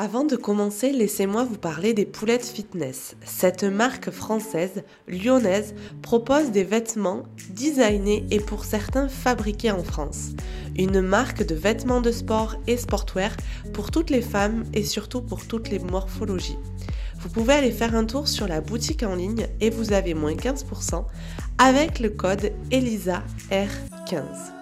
Avant de commencer, laissez-moi vous parler des Poulettes Fitness. Cette marque française, lyonnaise, propose des vêtements designés et pour certains fabriqués en France. Une marque de vêtements de sport et sportwear pour toutes les femmes et surtout pour toutes les morphologies. Vous pouvez aller faire un tour sur la boutique en ligne et vous avez moins 15% avec le code ELISAR15.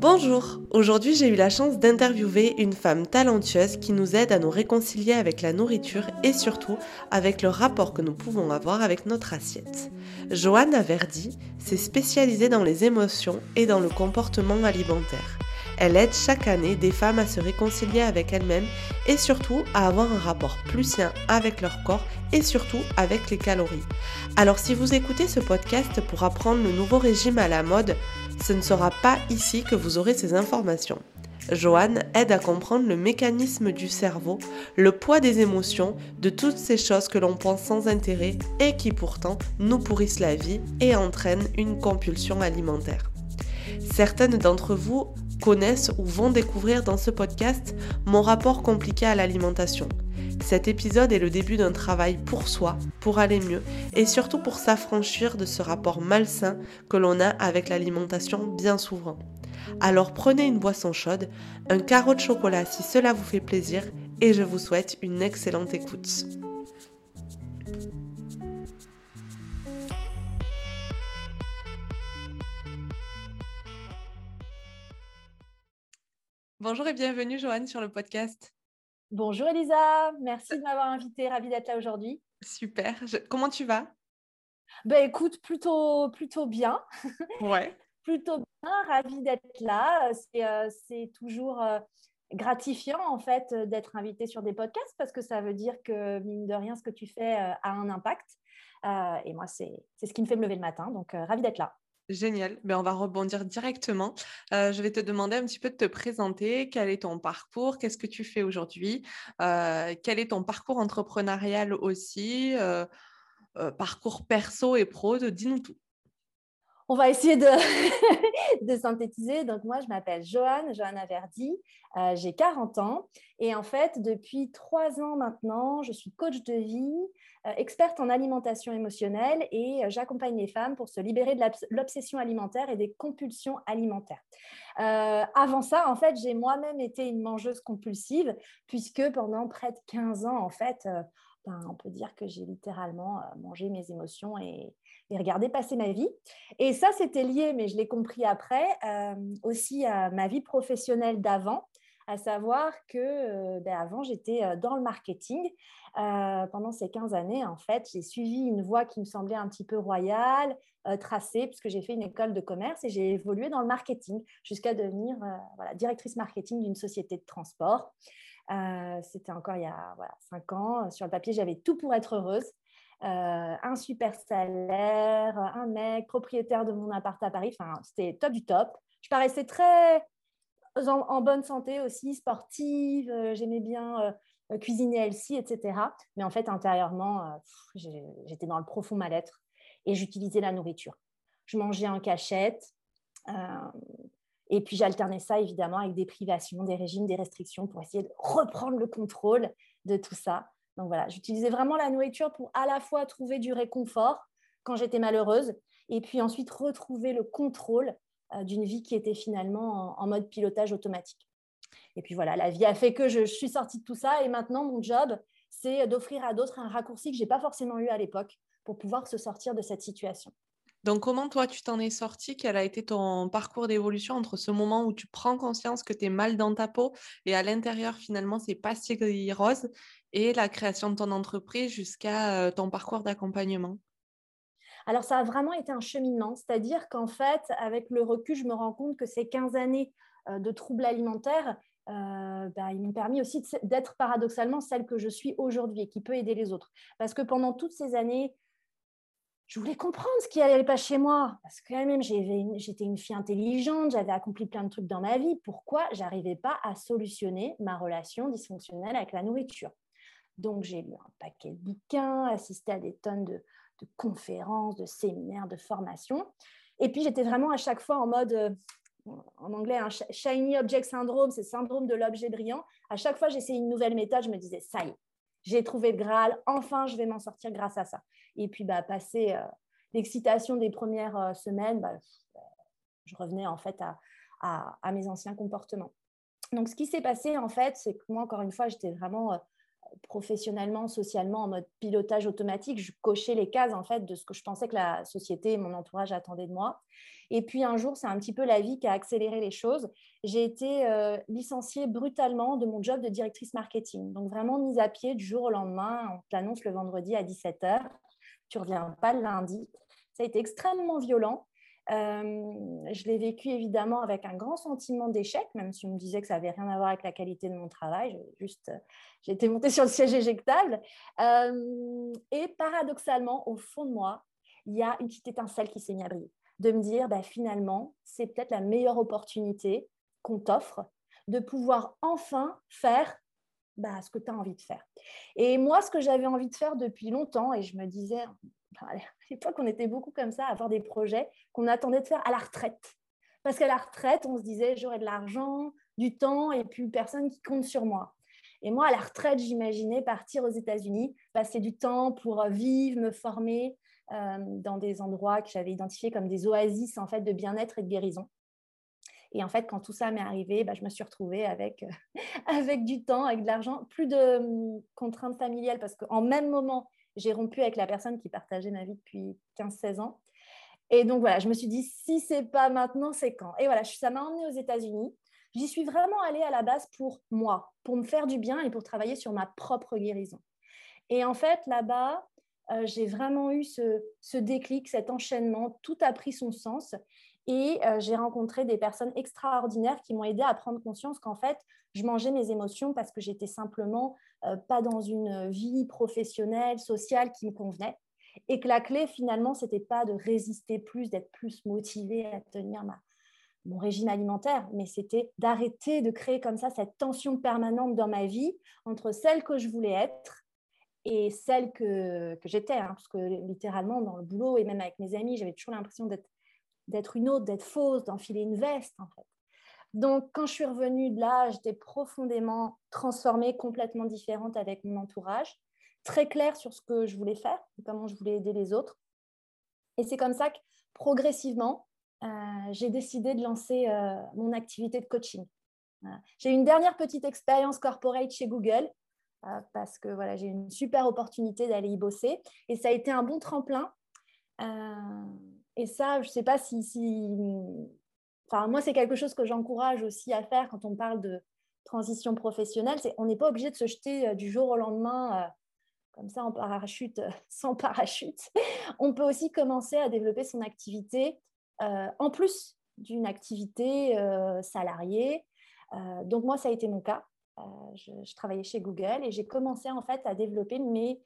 Bonjour, aujourd'hui j'ai eu la chance d'interviewer une femme talentueuse qui nous aide à nous réconcilier avec la nourriture et surtout avec le rapport que nous pouvons avoir avec notre assiette. Johanna Verdi s'est spécialisée dans les émotions et dans le comportement alimentaire. Elle aide chaque année des femmes à se réconcilier avec elles-mêmes et surtout à avoir un rapport plus sain avec leur corps et surtout avec les calories. Alors si vous écoutez ce podcast pour apprendre le nouveau régime à la mode, ce ne sera pas ici que vous aurez ces informations. Joanne aide à comprendre le mécanisme du cerveau, le poids des émotions, de toutes ces choses que l'on pense sans intérêt et qui pourtant nous pourrissent la vie et entraînent une compulsion alimentaire. Certaines d'entre vous connaissent ou vont découvrir dans ce podcast mon rapport compliqué à l'alimentation. Cet épisode est le début d'un travail pour soi, pour aller mieux et surtout pour s'affranchir de ce rapport malsain que l'on a avec l'alimentation bien souvent. Alors prenez une boisson chaude, un carreau de chocolat si cela vous fait plaisir et je vous souhaite une excellente écoute. Bonjour et bienvenue Joanne sur le podcast. Bonjour Elisa, merci de m'avoir invitée, ravie d'être là aujourd'hui. Super, comment tu vas? Ben écoute, plutôt, plutôt bien. Ouais. plutôt bien, ravie d'être là. C'est euh, toujours euh, gratifiant en fait d'être invitée sur des podcasts parce que ça veut dire que mine de rien, ce que tu fais euh, a un impact. et moi, c'est ce qui me fait me lever le matin, donc ravie d'être là. Génial. Mais ben, on va rebondir directement. je vais te demander un petit peu de te présenter. Quel est ton parcours? Qu'est-ce que tu fais aujourd'hui? Quel est ton parcours entrepreneurial aussi? Parcours perso et pro Dis-nous tout. On va essayer de, synthétiser. Donc, moi, je m'appelle Joanne, Johanna Verdi. J'ai 40 ans. Et en fait, depuis trois ans maintenant, je suis coach de vie, euh, experte en alimentation émotionnelle et euh, j'accompagne les femmes pour se libérer de l'obsession alimentaire et des compulsions alimentaires. Euh, avant ça, en fait, j'ai moi-même été une mangeuse compulsive puisque pendant près de 15 ans, en fait, ben, on peut dire que j'ai littéralement mangé mes émotions et, regardé passer ma vie. Et ça, c'était lié, mais je l'ai compris après, aussi à ma vie professionnelle d'avant à savoir que ben, avant j'étais dans le marketing euh, pendant ces 15 années, en fait, j'ai suivi une voie qui me semblait un petit peu royale, euh, tracée, puisque j'ai fait une école de commerce et j'ai évolué dans le marketing jusqu'à devenir euh, directrice marketing d'une société de transport. C'était encore il y a voilà, 5 ans. Sur le papier, j'avais tout pour être heureuse. Un super salaire, un mec, propriétaire de mon appart à Paris. Enfin, c'était top du top. Je paraissais très en bonne santé aussi, sportive. J'aimais bien euh, cuisiner healthy, etc. Mais en fait, intérieurement, euh, j'étais dans le profond mal-être et j'utilisais la nourriture. Je mangeais en cachette. Euh, et puis j'alternais ça évidemment avec des privations, des régimes, des restrictions pour essayer de reprendre le contrôle de tout ça. Donc voilà, j'utilisais vraiment la nourriture pour à la fois trouver du réconfort quand j'étais malheureuse et puis ensuite retrouver le contrôle d'une vie qui était finalement en mode pilotage automatique. Et puis voilà, la vie a fait que je, suis sortie de tout ça. Et maintenant, mon job, c'est d'offrir à d'autres un raccourci que je n'ai pas forcément eu à l'époque pour pouvoir se sortir de cette situation. Donc, comment toi, tu t'en es sorti Quel a été ton parcours d'évolution entre ce moment où tu prends conscience que tu es mal dans ta peau et à l'intérieur, finalement, c'est pas si rose et la création de ton entreprise jusqu'à ton parcours d'accompagnement? Alors, ça a vraiment été un cheminement, c'est-à-dire qu'en fait, avec le recul, je me rends compte que ces 15 années de troubles alimentaires, bah, ils m'ont permis aussi d'être paradoxalement celle que je suis aujourd'hui et qui peut aider les autres. Parce que pendant toutes ces années, je voulais comprendre ce qui n'allait pas chez moi. Parce que quand même, j'étais une fille intelligente, j'avais accompli plein de trucs dans ma vie. Pourquoi j'arrivais pas à solutionner ma relation dysfonctionnelle avec la nourriture? Donc, j'ai lu un paquet de bouquins, assisté à des tonnes de, conférences, de séminaires, de formations. Et puis, j'étais vraiment à chaque fois en mode, euh, en anglais un shiny object syndrome, c'est syndrome de l'objet brillant. À chaque fois, j'essayais une nouvelle méthode, je me disais, ça y est, j'ai trouvé le Graal, enfin, je vais m'en sortir grâce à ça. Et puis, bah, passer euh, l'excitation des premières euh, semaines, bah, je revenais en fait à, à, mes anciens comportements. Donc, ce qui s'est passé, en fait, c'est que moi, encore une fois, j'étais vraiment professionnellement, socialement, en mode pilotage automatique, je cochais les cases en fait de ce que je pensais que la société et mon entourage attendaient de moi. Et puis un jour, c'est un petit peu la vie qui a accéléré les choses. J'ai été euh, licenciée brutalement de mon job de directrice marketing. Donc vraiment mise à pied du jour au lendemain. On t'annonce le vendredi à 17h. Tu reviens pas le lundi. Ça a été extrêmement violent. Euh, je l'ai vécu évidemment avec un grand sentiment d'échec, même si on me disait que ça n'avait rien à voir avec la qualité de mon travail. Juste, j'ai été montée sur le siège éjectable. Euh, et paradoxalement, au fond de moi, il y a une petite étincelle qui s'est mise à briller. De me dire, bah, finalement, c'est peut-être la meilleure opportunité qu'on t'offre de pouvoir enfin faire bah, ce que tu as envie de faire. Et moi, ce que j'avais envie de faire depuis longtemps, et je me disais, à l'époque, on était beaucoup comme ça, à avoir des projets qu'on attendait de faire à la retraite. Parce qu'à la retraite, on se disait, j'aurai de l'argent, du temps et puis personne qui compte sur moi. Et moi, à la retraite, j'imaginais partir aux États-Unis, passer du temps pour vivre, me former euh, dans des endroits que j'avais identifiés comme des oasis en fait de bien-être et de guérison. Et en fait, quand tout ça m'est arrivé, bah, je me suis retrouvée avec, avec du temps, avec de l'argent, plus de hum, contraintes familiales parce qu'en même moment, j'ai rompu avec la personne qui partageait ma vie depuis 15-16 ans. Et donc voilà, je me suis dit, si c'est pas maintenant, c'est quand? Et voilà, ça m'a emmenée aux États-Unis. J'y suis vraiment allée à la base pour moi, pour me faire du bien et pour travailler sur ma propre guérison. Et en fait, là-bas, euh, j'ai vraiment eu ce, ce, déclic, cet enchaînement, tout a pris son sens. Et euh, j'ai rencontré des personnes extraordinaires qui m'ont aidé à prendre conscience qu'en fait, je mangeais mes émotions parce que j'étais simplement pas dans une vie professionnelle, sociale qui me convenait. Et que la clé, finalement, c'était pas de résister plus, d'être plus motivée à tenir ma, mon régime alimentaire, mais c'était d'arrêter de créer comme ça cette tension permanente dans ma vie entre celle que je voulais être et celle que, que j'étais. Hein, parce que littéralement, dans le boulot et même avec mes amis, j'avais toujours l'impression d'être d'être une autre, d'être fausse, d'enfiler une veste, en fait. Donc, quand je suis revenue de là, j'étais profondément transformée, complètement différente avec mon entourage, très claire sur ce que je voulais faire, comment je voulais aider les autres. Et c'est comme ça que, progressivement, euh, j'ai décidé de lancer euh, mon activité de coaching. J'ai eu une dernière petite expérience corporate chez Google, euh, parce que voilà, j'ai une super opportunité d'aller y bosser. Et ça a été un bon tremplin. Et ça, je ne sais pas si, Enfin, moi, c'est quelque chose que j'encourage aussi à faire quand on parle de transition professionnelle. On n'est pas obligé de se jeter euh, du jour au lendemain euh, comme ça en parachute, euh, sans parachute. On peut aussi commencer à développer son activité en plus d'une activité salariée. donc moi, ça a été mon cas. Je, je, travaillais chez Google et j'ai commencé en fait à développer mes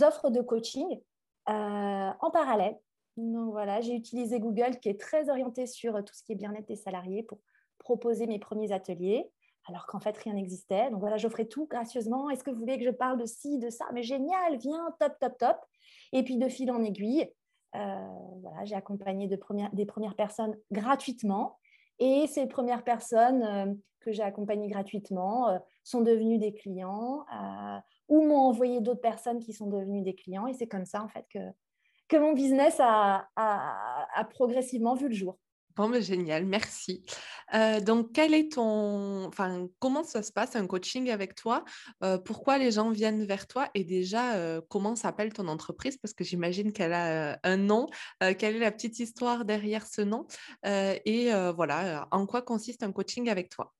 offres de coaching en parallèle donc voilà, j'ai utilisé Google qui est très orienté sur tout ce qui est bien-être des salariés pour proposer mes premiers ateliers, alors qu'en fait rien n'existait. Donc voilà, j'offrais tout gracieusement. Est-ce que vous voulez que je parle de ci, de ça? Mais génial, viens, top, top, top. Et puis de fil en aiguille, euh, voilà, j'ai accompagné de des premières personnes gratuitement. Et ces premières personnes euh, que j'ai accompagnées gratuitement euh, sont devenues des clients ou m'ont envoyé d'autres personnes qui sont devenues des clients. Et c'est comme ça en fait que que mon business a, progressivement vu le jour. Bon, mais génial, merci. Euh, donc, est ton, enfin, comment ça se passe un coaching avec toi? Euh, Pourquoi les gens viennent vers toi? Et déjà, euh, comment s'appelle ton entreprise? Parce que j'imagine qu'elle a un nom. quelle est la petite histoire derrière ce nom? Et voilà, en quoi consiste un coaching avec toi?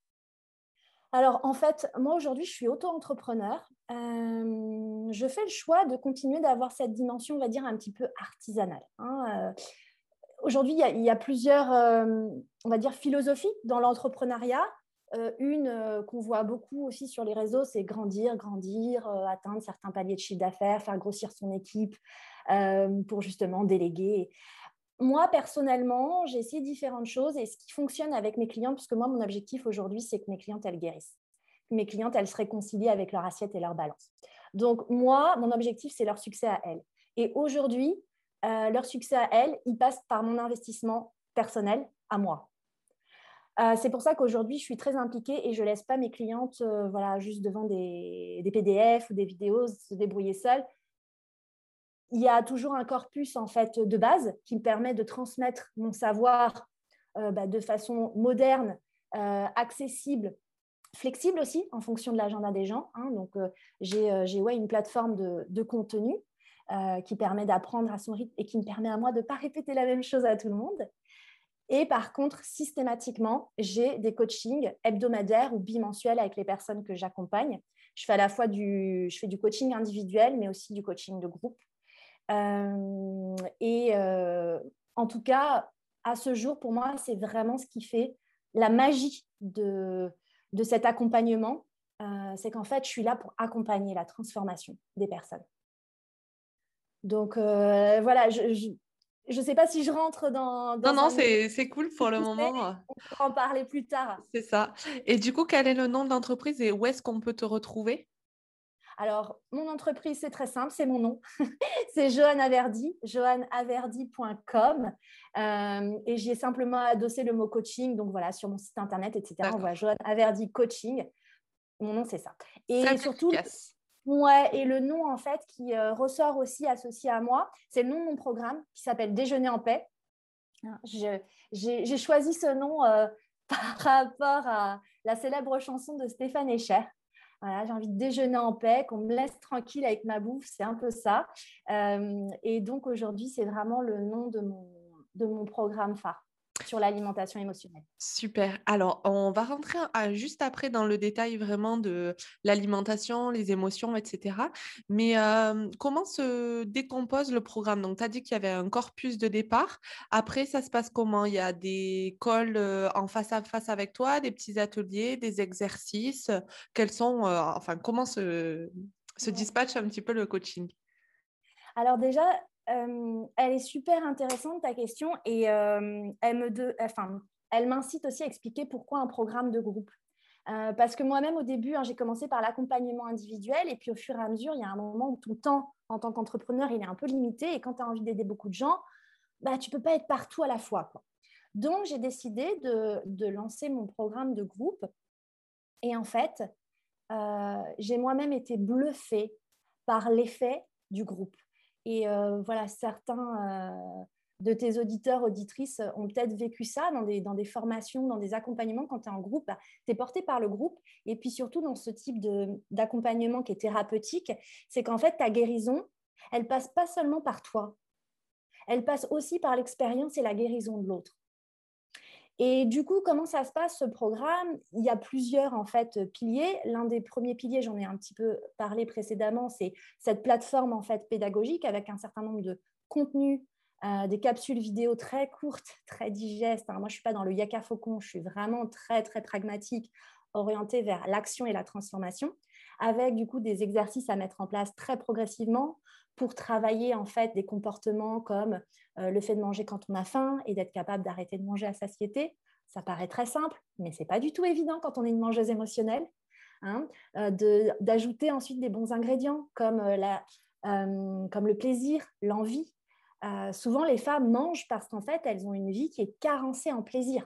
Alors, en fait, moi, aujourd'hui, je suis auto-entrepreneur. Euh, je fais le choix de continuer d'avoir cette dimension, on va dire, un petit peu artisanale. Hein. Euh, aujourd'hui, il y, a plusieurs, euh, on va dire, philosophies dans l'entrepreneuriat. une qu'on voit beaucoup aussi sur les réseaux, c'est grandir, grandir, atteindre certains paliers de chiffre d'affaires, faire grossir son équipe pour justement déléguer moi, personnellement, j'ai essayé différentes choses et ce qui fonctionne avec mes clients, puisque moi, mon objectif aujourd'hui, c'est que mes clientes, elles guérissent. mes clientes, elles se réconcilient avec leur assiette et leur balance. Donc, moi, mon objectif, c'est leur succès à elles. Et aujourd'hui, euh, leur succès à elles, il passe par mon investissement personnel à moi. Euh, c'est pour ça qu'aujourd'hui, je suis très impliquée et je ne laisse pas mes clientes euh, voilà, juste devant des, des, PDF ou des vidéos se débrouiller seules. Il y a toujours un corpus en fait de base qui me permet de transmettre mon savoir euh, bah, de façon moderne, accessible, flexible aussi en fonction de l'agenda des gens. Hein. Donc, j'ai ouais, une plateforme de, de contenu qui permet d'apprendre à son rythme et qui me permet à moi de ne pas répéter la même chose à tout le monde. Et par contre, systématiquement, j'ai des coachings hebdomadaires ou bimensuels avec les personnes que j'accompagne. Je fais à la fois du, je fais du coaching individuel, mais aussi du coaching de groupe. Euh, et euh, en tout cas, à ce jour, pour moi, c'est vraiment ce qui fait la magie de, de cet accompagnement. Euh, c'est qu'en fait, je suis là pour accompagner la transformation des personnes. Donc voilà, je, ne sais pas si je rentre dans. non, non, c'est cool pour le moment. On pourra en parler plus tard. C'est ça. Et du coup, quel est le nom de l'entreprise et où est-ce qu'on peut te retrouver? Alors, mon entreprise, c'est très simple, c'est mon nom. c'est Johan Averdi, johannaverdi.com. Euh, et j'y ai simplement adossé le mot coaching. Donc voilà, sur mon site internet, etc. On voit Johan Averdi Coaching. Mon nom, c'est ça. Et surtout, Ouais, et le nom en fait qui euh, ressort aussi associé à moi, c'est le nom de mon programme qui s'appelle Déjeuner en paix. J'ai choisi ce nom euh, par rapport à la célèbre chanson de Stéphane Echer. J'ai envie de déjeuner en paix, qu'on me laisse tranquille avec ma bouffe, c'est un peu ça. Euh, et donc aujourd'hui, c'est vraiment le nom de mon, de mon programme phare sur l'alimentation émotionnelle. Super. Alors, on va rentrer juste après dans le détail vraiment de l'alimentation, les émotions, etc. Mais comment se décompose le programme? Donc, tu as dit qu'il y avait un corpus de départ. Après, ça se passe comment? Il y a des calls en face à face avec toi, des petits ateliers, des exercices? Quels sont, enfin, comment se, se dispatche un petit peu le coaching? Alors déjà, euh, elle est super intéressante ta question et euh, elle me enfin, elle m'incite aussi à expliquer pourquoi un programme de groupe. Euh, parce que moi-même, au début, hein, j'ai commencé par l'accompagnement individuel et puis au fur et à mesure, il y a un moment où ton temps en tant qu'entrepreneur, il est un peu limité et quand tu as envie d'aider beaucoup de gens, bah, tu ne peux pas être partout à la fois. Donc, j'ai décidé de, de, lancer mon programme de groupe et en fait, j'ai moi-même été bluffée par l'effet du groupe. Et euh, voilà, certains euh, de tes auditeurs, auditrices ont peut-être vécu ça dans des, dans des formations, dans des accompagnements quand tu es en groupe. Bah, tu es porté par le groupe. Et puis surtout dans ce type d'accompagnement qui est thérapeutique, c'est qu'en fait, ta guérison, elle passe pas seulement par toi. Elle passe aussi par l'expérience et la guérison de l'autre. Et du coup, comment ça se passe ce programme? Il y a plusieurs en fait piliers. L'un des premiers piliers, j'en ai un petit peu parlé précédemment, c'est cette plateforme en fait pédagogique avec un certain nombre de contenus, euh, des capsules vidéo très courtes, très digestes. moi, je suis pas dans le yaka faucon, je suis vraiment très très pragmatique, orientée vers l'action et la transformation, avec du coup des exercices à mettre en place très progressivement pour travailler en fait des comportements comme euh, le fait de manger quand on a faim et d'être capable d'arrêter de manger à satiété. Ça paraît très simple, mais c'est pas du tout évident quand on est une mangeuse émotionnelle. Hein. Euh, d'ajouter ensuite des bons ingrédients comme, euh, la, comme le plaisir, l'envie. souvent, les femmes mangent parce qu'en fait, elles ont une vie qui est carencée en plaisir.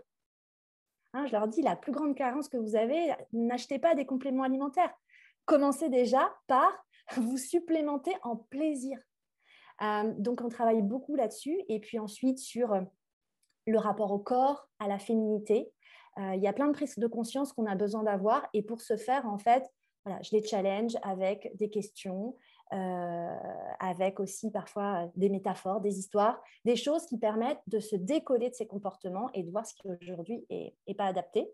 Hein, je leur dis, la plus grande carence que vous avez, n'achetez pas des compléments alimentaires. Commencez déjà par vous supplémenter en plaisir. Euh, donc, on travaille beaucoup là-dessus. Et puis ensuite, sur euh, le rapport au corps, à la féminité. Euh, il y a plein de prises de conscience qu'on a besoin d'avoir. Et pour ce faire, en fait, voilà, je les challenge avec des questions, avec aussi parfois des métaphores, des histoires, des choses qui permettent de se décoller de ces comportements et de voir ce qui aujourd'hui n'est pas adapté.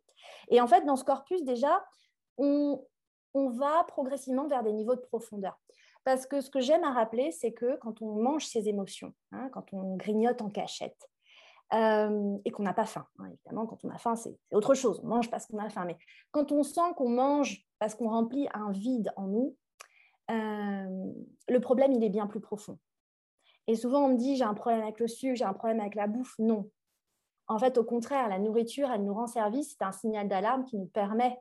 Et en fait, dans ce corpus, déjà, on, on va progressivement vers des niveaux de profondeur. Parce que ce que j'aime à rappeler, c'est que quand on mange ses émotions, hein, quand on grignote en cachette, euh, et qu'on n'a pas faim, hein, évidemment, quand on a faim, c'est autre chose, on mange parce qu'on a faim, mais quand on sent qu'on mange parce qu'on remplit un vide en nous, euh, le problème, il est bien plus profond. Et souvent, on me dit, j'ai un problème avec le sucre, j'ai un problème avec la bouffe. Non. En fait, au contraire, la nourriture, elle nous rend service, c'est un signal d'alarme qui nous permet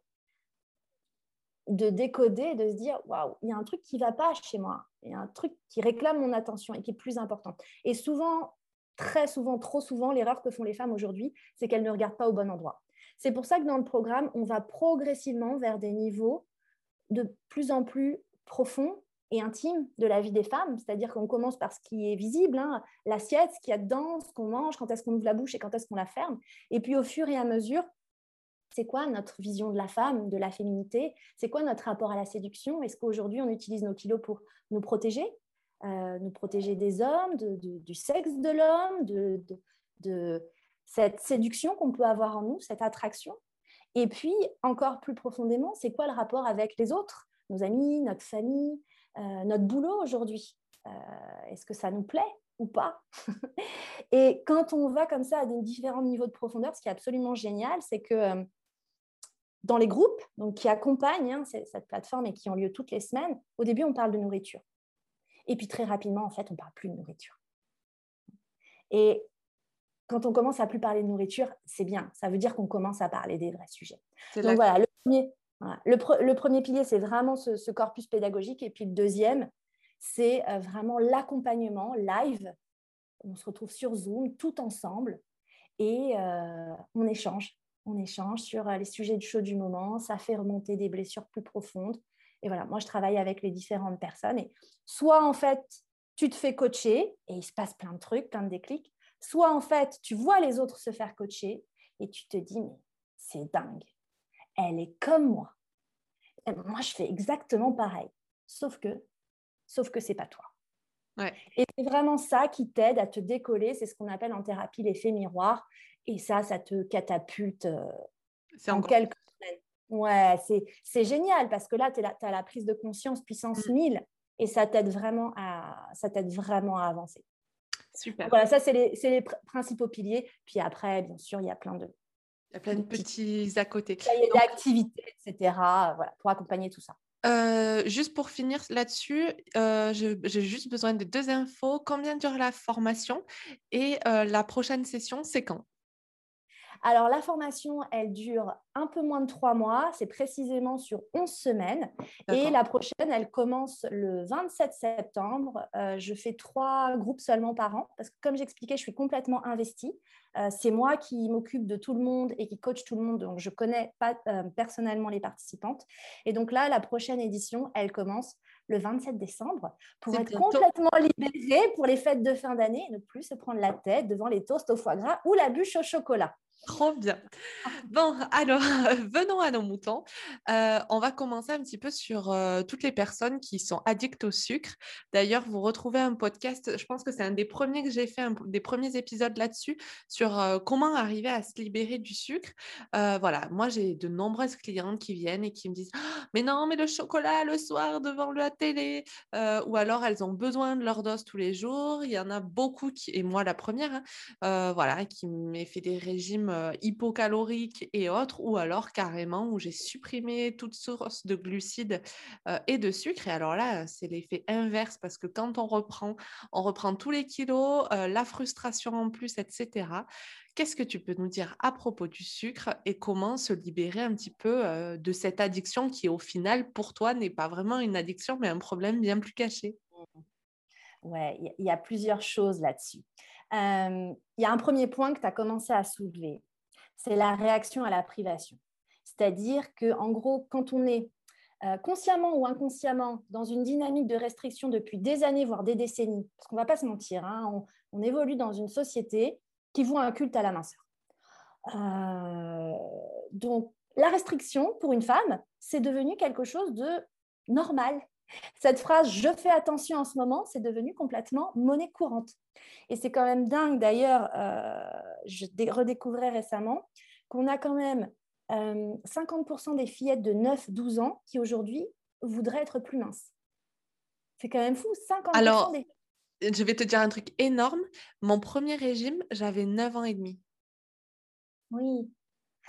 de décoder, de se dire waouh, il y a un truc qui va pas chez moi, il y a un truc qui réclame mon attention et qui est plus important. Et souvent, très souvent, trop souvent, l'erreur que font les femmes aujourd'hui, c'est qu'elles ne regardent pas au bon endroit. C'est pour ça que dans le programme, on va progressivement vers des niveaux de plus en plus profonds et intimes de la vie des femmes. C'est-à-dire qu'on commence par ce qui est visible, hein, l'assiette, ce qu'il y a dedans, ce qu'on mange, quand est-ce qu'on ouvre la bouche et quand est-ce qu'on la ferme. Et puis au fur et à mesure, c'est quoi notre vision de la femme, de la féminité? C'est quoi notre rapport à la séduction? Est-ce qu'aujourd'hui on utilise nos kilos pour nous protéger? Euh, Nous protéger des hommes, du sexe de l'homme, de, cette séduction qu'on peut avoir en nous, cette attraction? Et puis, encore plus profondément, c'est quoi le rapport avec les autres? Nos amis, notre famille, euh, notre boulot aujourd'hui? Euh, Est-ce que ça nous plaît ou pas? Et quand on va comme ça à des différents niveaux de profondeur, ce qui est absolument génial, c'est que dans les groupes donc, qui accompagnent hein, cette plateforme et qui ont lieu toutes les semaines, au début, on parle de nourriture. Et puis très rapidement, en fait, on ne parle plus de nourriture. Et quand on commence à plus parler de nourriture, c'est bien. Ça veut dire qu'on commence à parler des vrais sujets. Donc voilà, le premier, le, premier pilier, c'est vraiment ce, corpus pédagogique. Et puis le deuxième, c'est euh, vraiment l'accompagnement live. On se retrouve sur Zoom, tout ensemble, et euh, on échange on échange sur euh, les sujets du chaud du moment, ça fait remonter des blessures plus profondes. Et voilà, moi, je travaille avec les différentes personnes. Et soit, en fait, tu te fais coacher et il se passe plein de trucs, plein de déclics. Soit, en fait, tu vois les autres se faire coacher et tu te dis, mais c'est dingue. Elle est comme moi. moi, je fais exactement pareil. Sauf que, sauf que c'est pas toi. Et c'est vraiment ça qui t'aide à te décoller. C'est ce qu'on appelle en thérapie l'effet miroir. Et ça, ça te catapulte euh, en quelques semaines. Ouais, c'est génial parce que là, tu as la prise de conscience puissance 1000 mmh. et ça t'aide vraiment, à, vraiment à avancer. Super. voilà, ça, c'est les, les, principaux piliers. Puis après, bien sûr, il y a plein de, il y a plein de petits à côté. Il y a des activités, etc. Voilà, pour accompagner tout ça. Juste pour finir là-dessus, j'ai juste besoin de deux infos. Combien dure la formation? Et la prochaine session, c'est quand? Alors, la formation, elle dure un peu moins de trois mois, c'est précisément sur 11 semaines. Et la prochaine, elle commence le 27 septembre. Euh, je fais trois groupes seulement par an, parce que comme j'expliquais, je suis complètement investie. Euh, c'est moi qui m'occupe de tout le monde et qui coach tout le monde, donc je connais pas euh, personnellement les participantes. Et donc là, la prochaine édition, elle commence le 27 décembre pour être complètement libérée pour les fêtes de fin d'année et ne plus se prendre la tête devant les toasts au foie gras ou la bûche au chocolat. Trop bien. Bon, alors, venons à nos moutons. Euh, on va commencer un petit peu sur euh, toutes les personnes qui sont addictes au sucre. D'ailleurs, vous retrouvez un podcast, je pense que c'est un des premiers que j'ai fait, des premiers épisodes là-dessus, sur euh, comment arriver à se libérer du sucre. voilà, moi, j'ai de nombreuses clientes qui viennent et qui me disent «Ah, Mais non, mais le chocolat le soir devant la télé. ou alors, elles ont besoin de leur dose tous les jours. Il y en a beaucoup, qui, et moi la première, hein, voilà, qui m'a fait des régimes euh, hypocaloriques et autres, ou alors carrément où j'ai supprimé toute source de glucides euh, et de sucre. Et alors là, c'est l'effet inverse parce que quand on reprend, on reprend tous les kilos, euh, la frustration en plus, etc. Qu'est-ce que tu peux nous dire à propos du sucre et comment se libérer un petit peu de cette addiction qui, au final, pour toi, n'est pas vraiment une addiction, mais un problème bien plus caché? Ouais, il y, a plusieurs choses là-dessus. Il y a un premier point que tu as commencé à soulever, c'est la réaction à la privation. C'est-à-dire que, en gros, quand on est consciemment ou inconsciemment dans une dynamique de restriction depuis des années, voire des décennies, parce qu'on ne va pas se mentir, hein, on, évolue dans une société qui voit un culte à la minceur. donc, la restriction pour une femme, c'est devenu quelque chose de normal, cette phrase je fais attention en ce moment, c'est devenu complètement monnaie courante. Et c'est quand même dingue d'ailleurs, euh, je redécouvrais récemment qu'on a quand même 50% euh, des fillettes de 9-12 ans qui aujourd'hui voudraient être plus minces. C'est quand même fou, 50% Alors, je vais te dire un truc énorme. Mon premier régime, j'avais 9 ans et demi. Oui,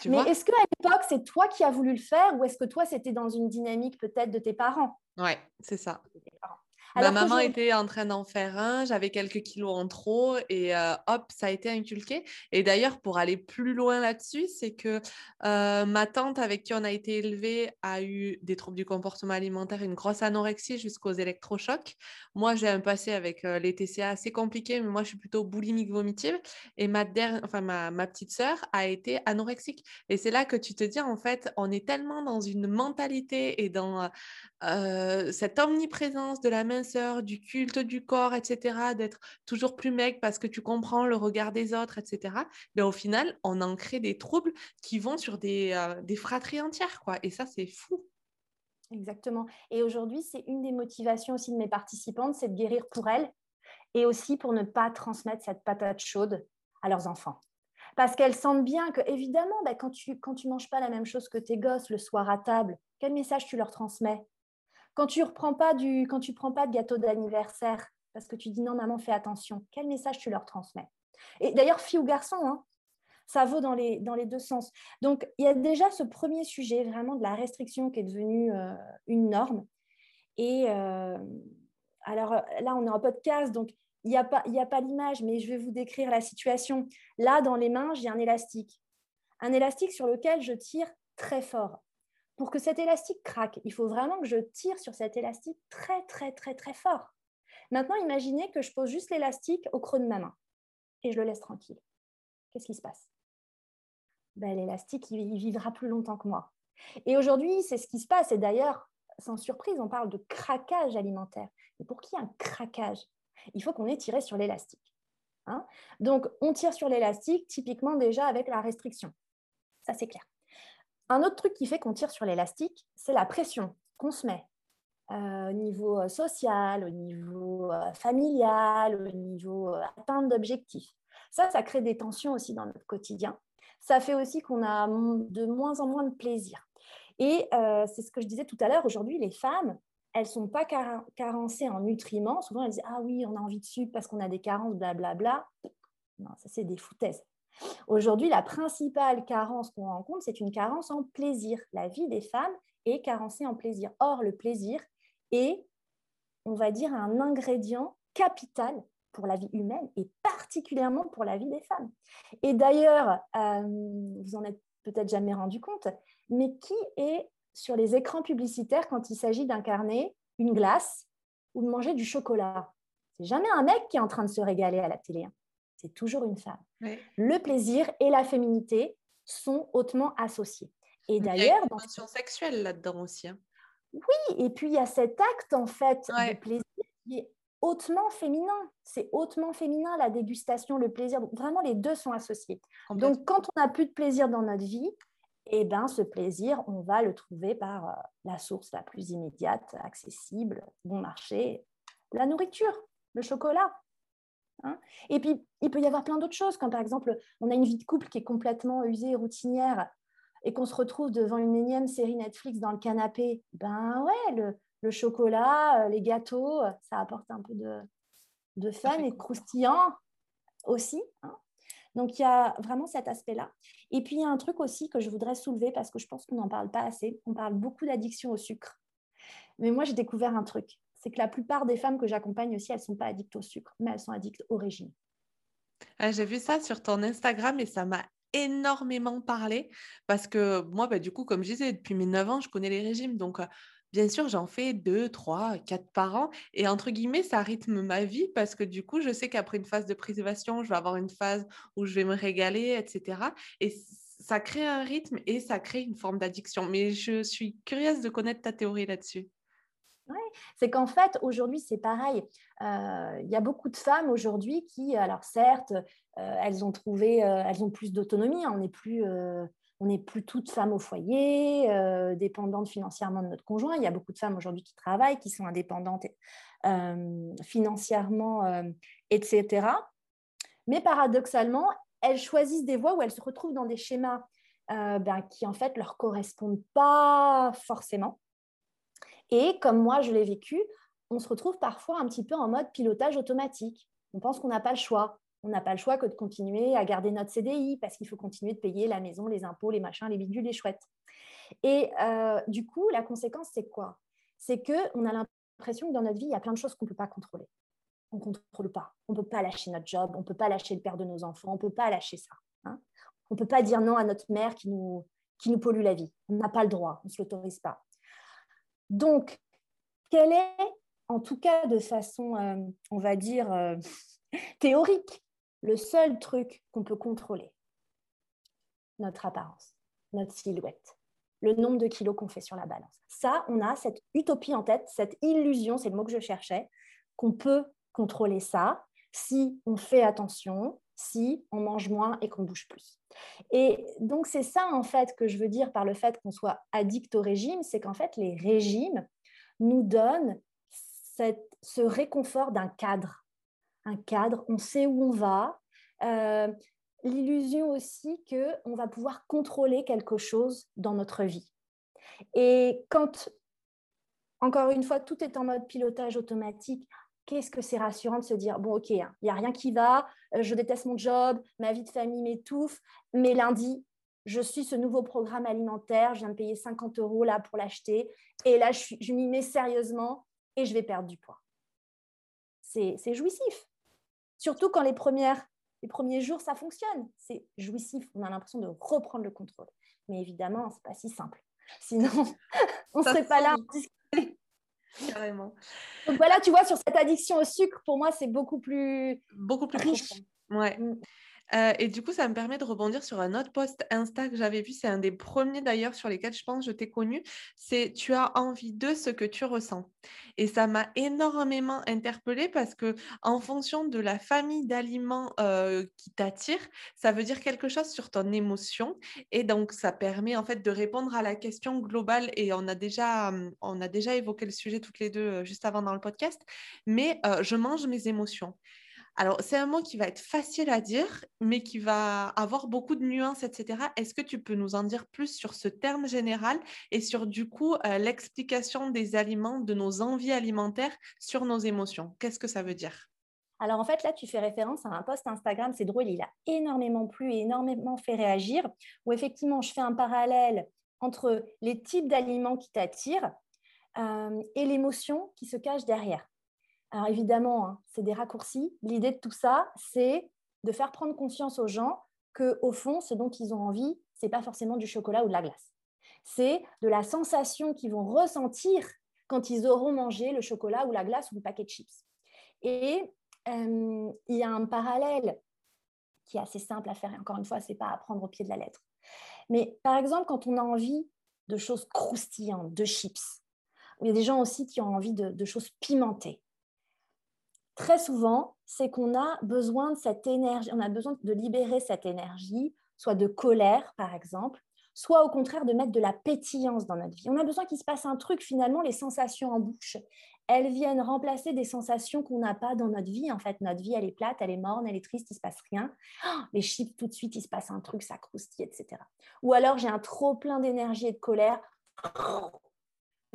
mais est-ce qu'à l'époque, c'est toi qui as voulu le faire ou est-ce que toi, c'était dans une dynamique peut-être de tes parents? Ouais, c'est ça. Ma maman était en train d'en faire un, j'avais quelques kilos en trop et euh, hop, ça a été inculqué. Et d'ailleurs, pour aller plus loin là-dessus, c'est que euh, ma tante avec qui on a été élevé a eu des troubles du comportement alimentaire, une grosse anorexie jusqu'aux électrochocs. Moi, j'ai un passé avec euh, les TCA assez compliqué, mais moi, je suis plutôt boulimique vomitive. Et ma, enfin, ma, ma petite sœur a été anorexique. Et c'est là que tu te dis, en fait, on est tellement dans une mentalité et dans cette omniprésence de la du culte du corps, etc., d'être toujours plus maigre parce que tu comprends le regard des autres, etc. Mais au final, on en crée des troubles qui vont sur des, des fratries entières, quoi. Et ça, c'est fou. Exactement. Et aujourd'hui, c'est une des motivations aussi de mes participantes, c'est de guérir pour elles et aussi pour ne pas transmettre cette patate chaude à leurs enfants. Parce qu'elles sentent bien que, évidemment, bah, quand tu quand tu manges pas la même chose que tes gosses le soir à table, quel message tu leur transmets? Quand tu reprends pas du, quand tu prends pas de gâteau d'anniversaire, parce que tu dis non, maman, fais attention, quel message tu leur transmets? Et d'ailleurs, fille ou garçon, hein, ça vaut dans les, dans les deux sens. Donc, il y a déjà ce premier sujet, vraiment de la restriction qui est devenue euh, une norme. Et euh, alors là, on est en podcast, donc il n'y a pas, pas l'image, mais je vais vous décrire la situation. Là, dans les mains, j'ai un élastique. Un élastique sur lequel je tire très fort. Pour que cet élastique craque, il faut vraiment que je tire sur cet élastique très, très, très, très fort. Maintenant, imaginez que je pose juste l'élastique au creux de ma main et je le laisse tranquille. Qu'est-ce qui se passe? Ben, L'élastique, il vivra plus longtemps que moi. Et aujourd'hui, c'est ce qui se passe. Et d'ailleurs, sans surprise, on parle de craquage alimentaire. Et pour qui un craquage? Il faut qu'on ait tiré sur l'élastique. Hein? Donc, on tire sur l'élastique, typiquement déjà avec la restriction. Ça, c'est clair. Un autre truc qui fait qu'on tire sur l'élastique, c'est la pression qu'on se met euh, au niveau euh, social, au niveau euh, familial, au niveau atteinte d'objectifs. Ça, ça crée des tensions aussi dans notre quotidien. Ça fait aussi qu'on a de moins en moins de plaisir. Et c'est ce que je disais tout à l'heure, aujourd'hui, les femmes, elles ne sont pas carencées en nutriments. Souvent, elles disent Ah oui, on a envie de sucre parce qu'on a des carences, blablabla. Non, ça, c'est des foutaises. Aujourd'hui, la principale carence qu'on rencontre, c'est une carence en plaisir. La vie des femmes est carencée en plaisir. Or, le plaisir est, on va dire, un ingrédient capital pour la vie humaine et particulièrement pour la vie des femmes. Et d'ailleurs, euh, vous en êtes peut-être jamais rendu compte, mais qui est sur les écrans publicitaires quand il s'agit d'incarner une glace ou de manger du chocolat? C'est jamais un mec qui est en train de se régaler à la télé. Hein. C'est toujours une femme. Le plaisir et la féminité sont hautement associés. Et d'ailleurs, il y a une dimension sexuelle là-dedans aussi. Hein. Oui, et puis il y a cet acte en fait de plaisir qui est hautement féminin. C'est hautement féminin la dégustation, le plaisir. vraiment, les deux sont associés. Donc, quand on n'a plus de plaisir dans notre vie, eh ben, ce plaisir, on va le trouver par euh, la source la plus immédiate, accessible, bon marché, la nourriture, le chocolat. Hein. et puis, il peut y avoir plein d'autres choses, comme par exemple, on a une vie de couple qui est complètement usée et routinière et qu'on se retrouve devant une énième série Netflix dans le canapé. Ben ouais, le, chocolat, euh, les gâteaux, ça apporte un peu de, de fun et de croustillant aussi. Hein. Donc, il y a vraiment cet aspect-là. Et puis, il y a un truc aussi que je voudrais soulever parce que je pense qu'on n'en parle pas assez. On parle beaucoup d'addiction au sucre. Mais moi, j'ai découvert un truc. C'est que la plupart des femmes que j'accompagne aussi, elles ne sont pas addictes au sucre, mais elles sont addictes au régime. Ah, j'ai vu ça sur ton Instagram et ça m'a énormément parlé parce que moi, bah, du coup, comme je disais, depuis mes 9 ans, je connais les régimes. Donc, euh, Bien sûr, j'en fais deux, trois, quatre par an. Et entre guillemets, ça rythme ma vie parce que du coup, je sais qu'après une phase de préservation, je vais avoir une phase où je vais me régaler, etc. Et ça crée un rythme et ça crée une forme d'addiction. Mais je suis curieuse de connaître ta théorie là-dessus. C'est qu'en fait, aujourd'hui, c'est pareil. Euh, il y a beaucoup de femmes aujourd'hui qui, alors certes, euh, elles ont trouvé, euh, elles ont plus d'autonomie. Hein. on n'est plus on n'est plus toutes femmes au foyer, dépendantes financièrement de notre conjoint. Il y a beaucoup de femmes aujourd'hui qui travaillent, qui sont indépendantes financièrement, etc. Mais paradoxalement, elles choisissent des voies où elles se retrouvent dans des schémas ben, qui en fait leur correspondent pas forcément. Et comme moi je l'ai vécu, on se retrouve parfois un petit peu en mode pilotage automatique. On pense qu'on n'a pas le choix on n'a pas le choix que de continuer à garder notre CDI parce qu'il faut continuer de payer la maison, les impôts, les machins, les bidules, les chouettes. Et euh, du coup, la conséquence, c'est quoi? C'est qu'on a l'impression que dans notre vie, il y a plein de choses qu'on ne peut pas contrôler. On ne contrôle pas. On ne peut pas lâcher notre job, on ne peut pas lâcher le père de nos enfants, on ne peut pas lâcher ça. Hein. on ne peut pas dire non à notre mère qui nous, qui nous pollue la vie. On n'a pas le droit, on ne se l'autorise pas. Donc, quel est, en tout cas de façon, euh, on va dire, euh, théorique, le seul truc qu'on peut contrôler? Notre apparence, notre silhouette, le nombre de kilos qu'on fait sur la balance. Ça, on a cette utopie en tête, cette illusion, c'est le mot que je cherchais, qu'on peut contrôler ça si on fait attention, si on mange moins et qu'on bouge plus. Et donc c'est ça en fait que je veux dire par le fait qu'on soit addict au régime, c'est qu'en fait les régimes nous donnent ce réconfort d'un cadre. Un cadre, on sait où on va. Euh, l'illusion aussi qu'on va pouvoir contrôler quelque chose dans notre vie. Et quand, encore une fois, tout est en mode pilotage automatique, qu'est-ce que c'est rassurant de se dire, bon, ok, hein, il n'y a rien qui va, euh, je déteste mon job, ma vie de famille m'étouffe, mais lundi, je suis ce nouveau programme alimentaire, je viens de payer 50 euros là pour l'acheter, et là, je, je m'y mets sérieusement et je vais perdre du poids. C'est jouissif. Surtout quand les, premières, les premiers jours, ça fonctionne. C'est jouissif. On a l'impression de reprendre le contrôle. Mais évidemment, ce n'est pas si simple. Sinon, on ne serait pas là Carrément. Donc voilà, tu vois, sur cette addiction au sucre, pour moi, c'est beaucoup plus, beaucoup plus riche. Ouais. Euh, et du coup, ça me permet de rebondir sur un autre post Insta que j'avais vu. C'est un des premiers d'ailleurs sur lesquels je pense je t'ai connu. C'est tu as envie de ce que tu ressens. Et ça m'a énormément interpellée parce que en fonction de la famille d'aliments euh, qui t'attire, ça veut dire quelque chose sur ton émotion. Et donc, ça permet en fait de répondre à la question globale. Et on a déjà, évoqué le sujet toutes les deux juste avant dans le podcast. Mais je mange mes émotions. Alors, c'est un mot qui va être facile à dire, mais qui va avoir beaucoup de nuances, etc. Est-ce que tu peux nous en dire plus sur ce terme général et sur, du coup, euh, l'explication des aliments, de nos envies alimentaires sur nos émotions? Qu'est-ce que ça veut dire? Alors en fait, là, tu fais référence à un post Instagram, c'est drôle, il a énormément plu et énormément fait réagir, où effectivement, je fais un parallèle entre les types d'aliments qui t'attirent euh, et l'émotion qui se cache derrière. Alors évidemment, hein, c'est des raccourcis. L'idée de tout ça, c'est de faire prendre conscience aux gens que au fond, ce dont ils ont envie, c'est pas forcément du chocolat ou de la glace. C'est de la sensation qu'ils vont ressentir quand ils auront mangé le chocolat ou la glace ou le paquet de chips. Et euh, il y a un parallèle qui est assez simple à faire. Et encore une fois, c'est pas à prendre au pied de la lettre. Mais par exemple, quand on a envie de choses croustillantes, de chips, il y a des gens aussi qui ont envie de choses pimentées très souvent, c'est qu'on a besoin de cette énergie, on a besoin de libérer cette énergie, soit de colère, par exemple, soit au contraire de mettre de la pétillance dans notre vie. On a besoin qu'il se passe un truc, finalement, les sensations en bouche, elles viennent remplacer des sensations qu'on n'a pas dans notre vie. En fait, notre vie, elle est plate, elle est morne, elle est triste, il ne se passe rien. Oh, les chips, tout de suite, il se passe un truc, ça croustille, etc. Ou alors, j'ai un trop plein d'énergie et de colère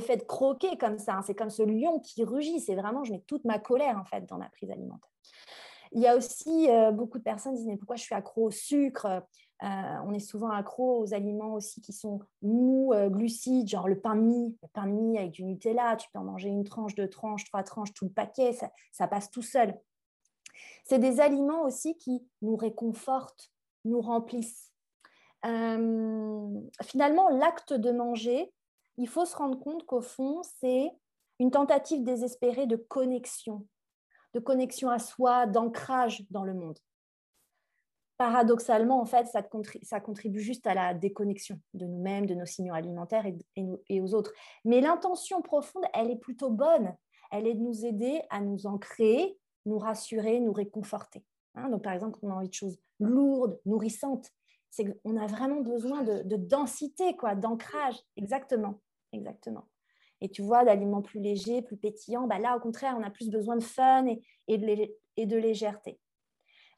fait de croquer comme ça, hein, c'est comme ce lion qui rugit, c'est vraiment, je mets toute ma colère en fait dans la prise alimentaire. Il y a aussi euh, beaucoup de personnes qui disent mais pourquoi je suis accro au sucre? Euh, On est souvent accro aux aliments aussi qui sont mous, euh, glucides, genre le pain de mie, le pain de mie avec du Nutella, tu peux en manger une tranche, deux tranches, trois tranches, tout le paquet, ça passe tout seul. C'est des aliments aussi qui nous réconfortent, nous remplissent. finalement, l'acte de manger, il faut se rendre compte qu'au fond, c'est une tentative désespérée de connexion, de connexion à soi, d'ancrage dans le monde. Paradoxalement, en fait, ça, contribue, juste à la déconnexion de nous-mêmes, de nos signaux alimentaires et, aux autres. Mais l'intention profonde, elle est plutôt bonne. Elle est de nous aider à nous ancrer, nous rassurer, nous réconforter. Hein. donc, par exemple, on a envie de choses lourdes, nourrissantes, c'est qu'on a vraiment besoin de, de densité, quoi, d'ancrage, exactement exactement. Et tu vois, d'aliments plus légers, plus pétillants, bah là, au contraire, on a plus besoin de fun et, de, légèreté.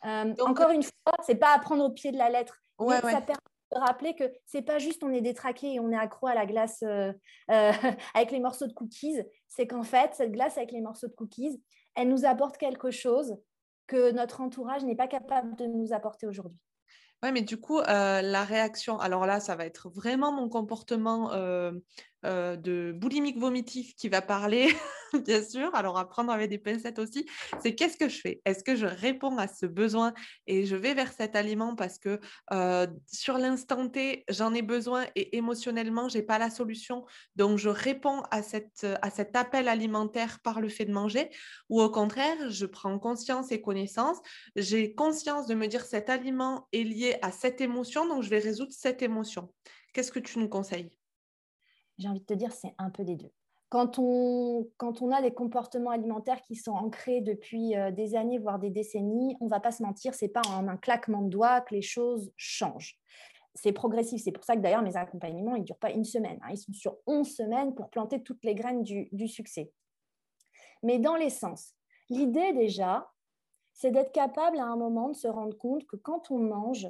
Euh, encore une fois, c'est pas à prendre au pied de la lettre. Ça permet de rappeler que c'est pas juste on est détraqué et on est accro à la glace euh, euh, avec les morceaux de cookies. C'est qu'en fait, cette glace avec les morceaux de cookies, elle nous apporte quelque chose que notre entourage n'est pas capable de nous apporter aujourd'hui. Oui, mais du coup, la réaction, alors là, ça va être vraiment mon comportement euh, de boulimique vomitif qui va parler, bien sûr, alors à prendre avec des pincettes aussi, c'est qu'est-ce que je fais? Est-ce que je réponds à ce besoin et je vais vers cet aliment parce que euh, sur l'instant T, j'en ai besoin et émotionnellement, je n'ai pas la solution, donc je réponds à, à cet appel alimentaire par le fait de manger, ou au contraire, je prends conscience et connaissance, j'ai conscience de me dire cet aliment est lié à cette émotion, donc je vais résoudre cette émotion. Qu'est-ce que tu nous conseilles? J'ai envie de te dire, c'est un peu des deux. Quand on, quand on a des comportements alimentaires qui sont ancrés depuis euh, des années, voire des décennies, on ne va pas se mentir, c'est pas en un claquement de doigts que les choses changent. C'est progressif. C'est pour ça que d'ailleurs, mes accompagnements, ils ne durent pas une semaine. Hein. Ils sont sur 11 semaines pour planter toutes les graines du, du succès. Mais dans l'essence, l'idée déjà, c'est d'être capable à un moment de se rendre compte que quand on mange,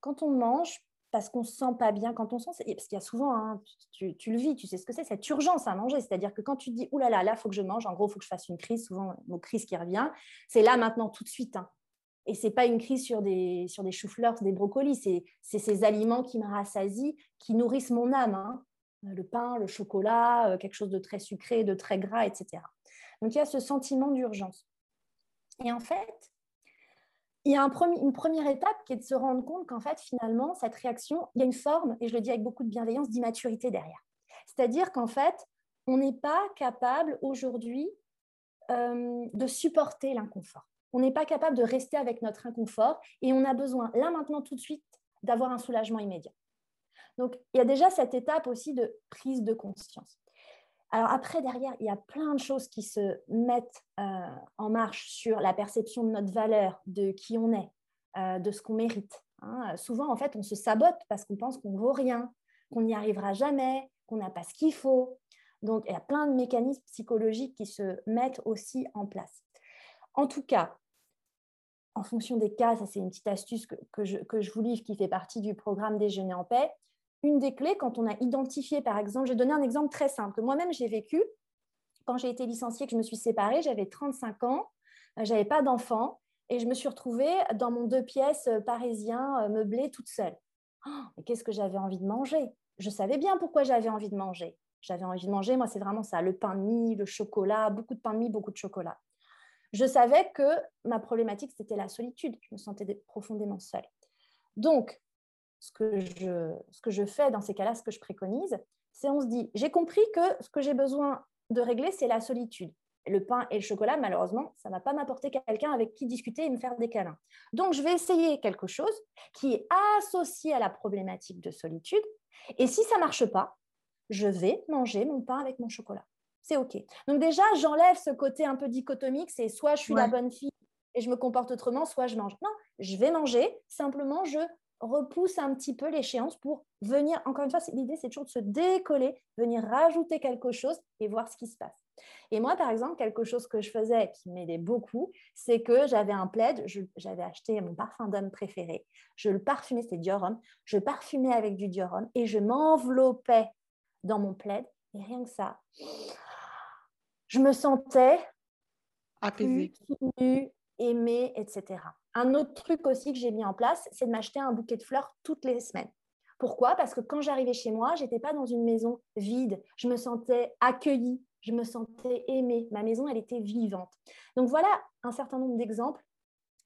quand on mange parce qu'on ne se sent pas bien quand on sent. Parce qu'il y a souvent, hein, tu, le vis, tu sais ce que c'est, cette urgence à manger. C'est-à-dire que quand tu dis, oulala, là, là, il faut que je mange, en gros, faut que je fasse une crise, souvent, mon crise qui revient, c'est là, maintenant, tout de suite. Hein. Et ce n'est pas une crise sur des, sur des choux-fleurs, des brocolis, c'est ces aliments qui me rassasient, qui nourrissent mon âme. Hein. Le pain, le chocolat, euh, quelque chose de très sucré, de très gras, etc. Donc il y a ce sentiment d'urgence. Et en fait, il y a une première étape qui est de se rendre compte qu'en fait, finalement, cette réaction, il y a une forme, et je le dis avec beaucoup de bienveillance, d'immaturité derrière. C'est-à-dire qu'en fait, on n'est pas capable aujourd'hui euh, de supporter l'inconfort. On n'est pas capable de rester avec notre inconfort et on a besoin, là maintenant, tout de suite, d'avoir un soulagement immédiat. Donc, il y a déjà cette étape aussi de prise de conscience. Alors après, derrière, il y a plein de choses qui se mettent euh, en marche sur la perception de notre valeur, de qui on est, euh, de ce qu'on mérite. Hein. Souvent, en fait, on se sabote parce qu'on pense qu'on ne vaut rien, qu'on n'y arrivera jamais, qu'on n'a pas ce qu'il faut. Donc, il y a plein de mécanismes psychologiques qui se mettent aussi en place. En tout cas, en fonction des cas, ça c'est une petite astuce que, je, que je vous livre qui fait partie du programme Déjeuner en paix, une des clés quand on a identifié, par exemple, je vais donner un exemple très simple que moi-même j'ai vécu. Quand j'ai été licenciée, que je me suis séparée, j'avais 35 ans, euh, j'avais pas d'enfant et je me suis retrouvée dans mon deux pièces euh, parisien euh, meublé toute seule. Oh, qu'est-ce que j'avais envie de manger? Je savais bien pourquoi j'avais envie de manger. J'avais envie de manger, moi c'est vraiment ça, le pain de mie, le chocolat, beaucoup de pain de mie, beaucoup de chocolat. Je savais que ma problématique c'était la solitude. Je me sentais profondément seule. Donc, ce que je, ce que je fais dans ces cas-là, ce que je préconise, c'est on se dit, j'ai compris que ce que j'ai besoin de régler, c'est la solitude. Le pain et le chocolat, malheureusement, ça ne va pas m'apporter quelqu'un avec qui discuter et me faire des câlins. Donc, je vais essayer quelque chose qui est associé à la problématique de solitude. Et si ça ne marche pas, je vais manger mon pain avec mon chocolat. C'est OK. Donc déjà, j'enlève ce côté un peu dichotomique, c'est soit je suis la bonne fille et je me comporte autrement, soit je mange. Non, je vais manger, simplement je repousse un petit peu l'échéance pour venir, encore une fois, l'idée c'est toujours de se décoller, venir rajouter quelque chose et voir ce qui se passe. Et moi, par exemple, quelque chose que je faisais qui m'aidait beaucoup, c'est que j'avais un plaid, j'avais acheté mon parfum d'homme préféré, je le parfumais, c'était Dior Homme, je parfumais avec du Dior Homme et je m'enveloppais dans mon plaid et rien que ça, je me sentais apaisée, aimée, etc. Un autre truc aussi que j'ai mis en place, c'est de m'acheter un bouquet de fleurs toutes les semaines. Pourquoi? Parce que quand j'arrivais chez moi, je n'étais pas dans une maison vide. Je me sentais accueillie, je me sentais aimée. Ma maison, elle était vivante. Donc voilà un certain nombre d'exemples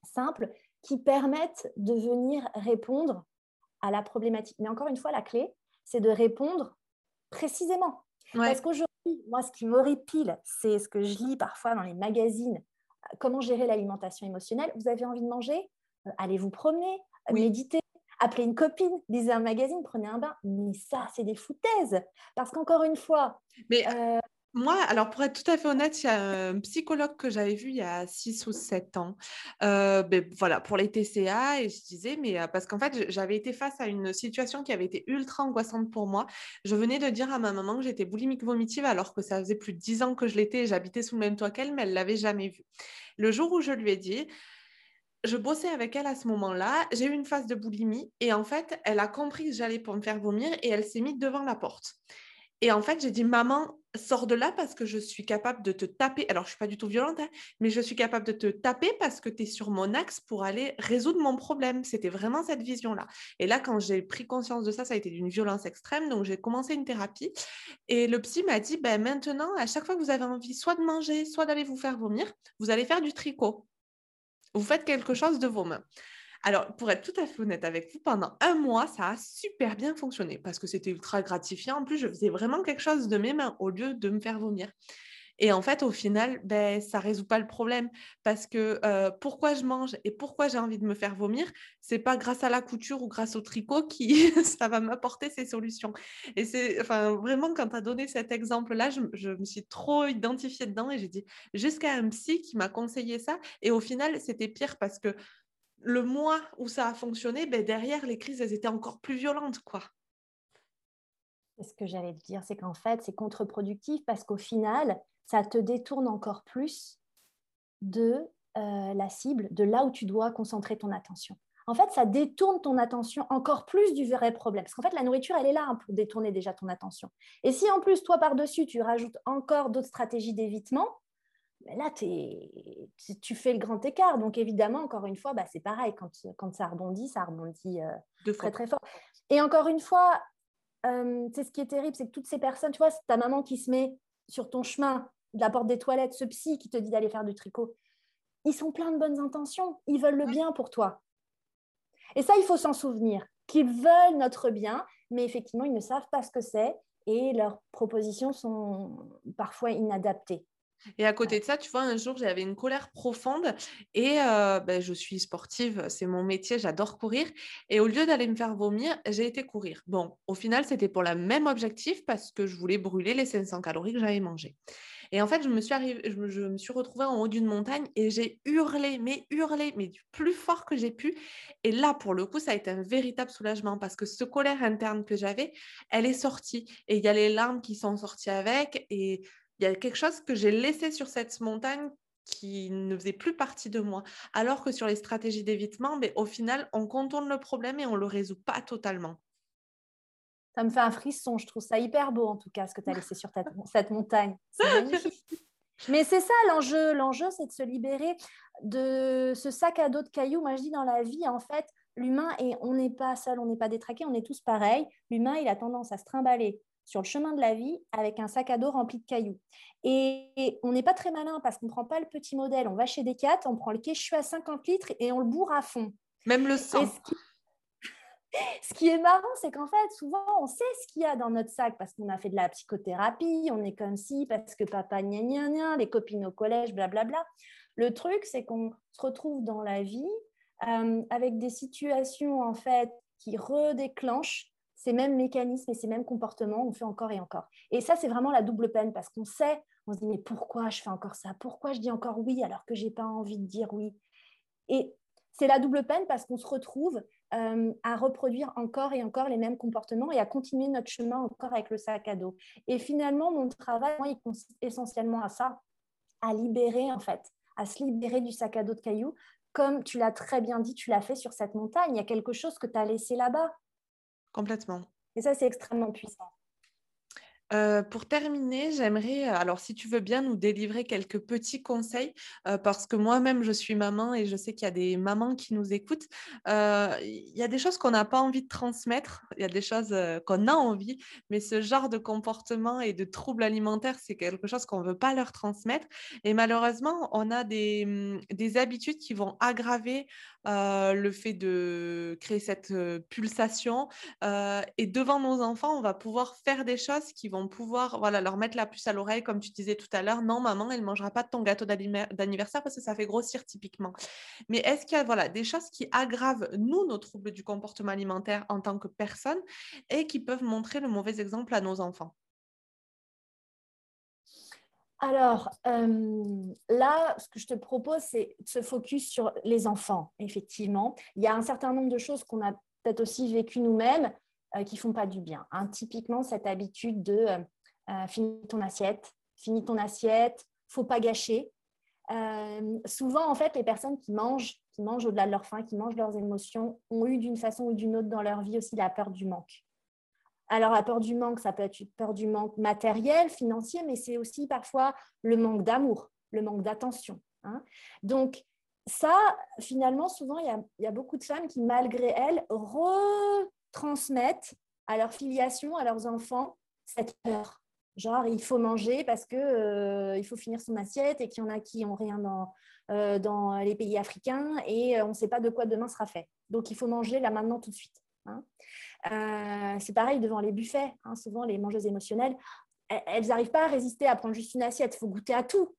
simples qui permettent de venir répondre à la problématique. Mais encore une fois, la clé, c'est de répondre précisément. Parce qu'aujourd'hui, moi, ce qui m'horripile, c'est ce que je lis parfois dans les magazines comment gérer l'alimentation émotionnelle. Vous avez envie de manger euh, Allez vous promener, méditer, appelez une copine, lisez un magazine, prenez un bain. Mais ça, c'est des foutaises. Parce qu'encore une fois. Mais euh, moi, alors pour être tout à fait honnête, il y a un psychologue que j'avais vu il y a 6 ou 7 ans, euh, ben, voilà, pour les TCA, et je disais, mais parce qu'en fait, j'avais été face à une situation qui avait été ultra angoissante pour moi. Je venais de dire à ma maman que j'étais boulimique vomitive, alors que ça faisait plus de 10 ans que je l'étais, j'habitais sous le même toit qu'elle, mais elle l'avait jamais vu. Le jour où je lui ai dit, je bossais avec elle à ce moment-là, j'ai eu une phase de boulimie, et en fait, elle a compris que j'allais pour me faire vomir, et elle s'est mise devant la porte. Et en fait, j'ai dit, maman, sors de là parce que je suis capable de te taper. Alors, je suis pas du tout violente, hein, mais je suis capable de te taper parce que tu es sur mon axe pour aller résoudre mon problème. C'était vraiment cette vision-là. Et là, quand j'ai pris conscience de ça, ça a été d'une violence extrême. Donc, j'ai commencé une thérapie. Et le psy m'a dit, ben, maintenant, à chaque fois que vous avez envie soit de manger, soit d'aller vous faire vomir, vous allez faire du tricot. Vous faites quelque chose de vos mains. Alors, pour être tout à fait honnête avec vous, pendant un mois, ça a super bien fonctionné parce que c'était ultra gratifiant. En plus, je faisais vraiment quelque chose de mes mains au lieu de me faire vomir. Et en fait, au final, ben, ça ne résout pas le problème parce que euh, pourquoi je mange et pourquoi j'ai envie de me faire vomir, c'est pas grâce à la couture ou grâce au tricot qui ça va m'apporter ces solutions. Et c'est enfin, vraiment, quand tu as donné cet exemple-là, je, je, me suis trop identifiée dedans et j'ai dit jusqu'à un psy qui m'a conseillé ça. Et au final, c'était pire parce que le mois où ça a fonctionné, ben derrière, les crises, elles étaient encore plus violentes. quoi. Ce que j'allais te dire, c'est qu'en fait, c'est contre-productif parce qu'au final, ça te détourne encore plus de euh, la cible, de là où tu dois concentrer ton attention. En fait, ça détourne ton attention encore plus du vrai problème. Parce qu'en fait, la nourriture, elle est là hein, pour détourner déjà ton attention. Et si en plus, toi, par-dessus, tu rajoutes encore d'autres stratégies d'évitement, mais là, tu fais le grand écart. Donc, évidemment, encore une fois, bah, c'est pareil. Quand, ça rebondit, ça rebondit euh, très, très fort. Et encore une fois, euh, c'est ce qui est terrible, c'est que toutes ces personnes, tu vois, c'est ta maman qui se met sur ton chemin de la porte des toilettes, ce psy qui te dit d'aller faire du tricot, ils sont pleins de bonnes intentions. Ils veulent le bien pour toi. Et ça, il faut s'en souvenir, qu'ils veulent notre bien, mais effectivement, ils ne savent pas ce que c'est et leurs propositions sont parfois inadaptées. Et à côté de ça, tu vois, un jour, j'avais une colère profonde et euh, ben, je suis sportive, c'est mon métier, j'adore courir. Et au lieu d'aller me faire vomir, j'ai été courir. Bon, au final, c'était pour le même objectif parce que je voulais brûler les 500 calories que j'avais mangées. Et en fait, je me suis, je, me suis retrouvée en haut d'une montagne et j'ai hurlé, mais hurlé, mais du plus fort que j'ai pu. Et là, pour le coup, ça a été un véritable soulagement parce que ce colère interne que j'avais, elle est sortie. Et il y a les larmes qui sont sorties avec. Et il y a quelque chose que j'ai laissé sur cette montagne qui ne faisait plus partie de moi. Alors que sur les stratégies d'évitement, mais ben, au final, on contourne le problème et on ne le résout pas totalement. Ça me fait un frisson, je trouve ça hyper beau en tout cas, ce que tu as laissé sur cette montagne. C'est magnifique. Mais c'est ça l'enjeu. L'enjeu, c'est de se libérer de ce sac à dos de cailloux. Moi, je dis dans la vie, en fait, l'humain, et on n'est pas seul, on n'est pas détraqué, on est tous pareils. L'humain, il a tendance à se trimballer sur le chemin de la vie avec un sac à dos rempli de cailloux. Et, on n'est pas très malin parce qu'on ne prend pas le petit modèle. On va chez Decat, on prend le suis à 50 litres et on le bourre à fond. Même le sang. Ce qui... est marrant, c'est qu'en fait, souvent, on sait ce qu'il y a dans notre sac parce qu'on a fait de la psychothérapie, on est comme si, parce que papa, gna gna gna, les copines au collège, blablabla. Le truc, c'est qu'on se retrouve dans la vie euh, avec des situations, en fait, qui redéclenchent ces mêmes mécanismes et ces mêmes comportements, on fait encore et encore. Et ça, c'est vraiment la double peine parce qu'on sait, on se dit, mais pourquoi je fais encore ça? Pourquoi je dis encore oui alors que je n'ai pas envie de dire oui? Et c'est la double peine parce qu'on se retrouve euh, à reproduire encore et encore les mêmes comportements et à continuer notre chemin encore avec le sac à dos. Et finalement, mon travail, moi, il consiste essentiellement à ça, à libérer en fait, à se libérer du sac à dos de cailloux. Comme tu l'as très bien dit, tu l'as fait sur cette montagne, il y a quelque chose que tu as laissé là-bas. Complètement. Et ça, c'est extrêmement puissant. Euh, pour terminer, j'aimerais, euh, alors si tu veux bien nous délivrer quelques petits conseils, euh, parce que moi-même je suis maman et je sais qu'il y a des mamans qui nous écoutent. Il y a des choses qu'on n'a pas envie de transmettre, il y a des choses qu'on a envie, mais ce genre de comportement et de troubles alimentaires, c'est quelque chose qu'on ne veut pas leur transmettre. Et malheureusement, on a des, hum, des habitudes qui vont aggraver le fait de créer cette pulsation. et devant nos enfants, on va pouvoir faire des choses qui vont pouvoir voilà, leur mettre la puce à l'oreille, comme tu disais tout à l'heure. Non, maman, elle ne mangera pas de ton gâteau d'anniversaire parce que ça fait grossir typiquement. Mais est-ce qu'il y a voilà, des choses qui aggravent, nous, nos troubles du comportement alimentaire en tant que personne et qui peuvent montrer le mauvais exemple à nos enfants? Alors, euh, là, ce que je te propose, c'est de se focus sur les enfants, effectivement. Il y a un certain nombre de choses qu'on a peut-être aussi vécues nous-mêmes euh, qui font pas du bien. Hein. Typiquement, cette habitude de euh, finis ton assiette, finis ton assiette, faut pas gâcher. souvent, en fait, les personnes qui mangent, qui mangent au-delà de leur faim, qui mangent leurs émotions, ont eu d'une façon ou d'une autre dans leur vie aussi la peur du manque. Alors, la peur du manque, ça peut être une peur du manque matériel, financier, mais c'est aussi parfois le manque d'amour, le manque d'attention. Hein. Donc, ça, finalement, souvent, il y, a, beaucoup de femmes qui, malgré elles, retransmettent à leur filiation, à leurs enfants, cette peur. Genre, il faut manger parce qu'il euh, faut finir son assiette et qu'il y en a qui n'ont rien dans, euh, dans les pays africains et euh, on ne sait pas de quoi demain sera fait. Donc, il faut manger là maintenant tout de suite. Hein. c'est pareil devant les buffets. Hein. souvent, les mangeuses émotionnelles, elles n'arrivent pas à résister à prendre juste une assiette. Il faut goûter à tout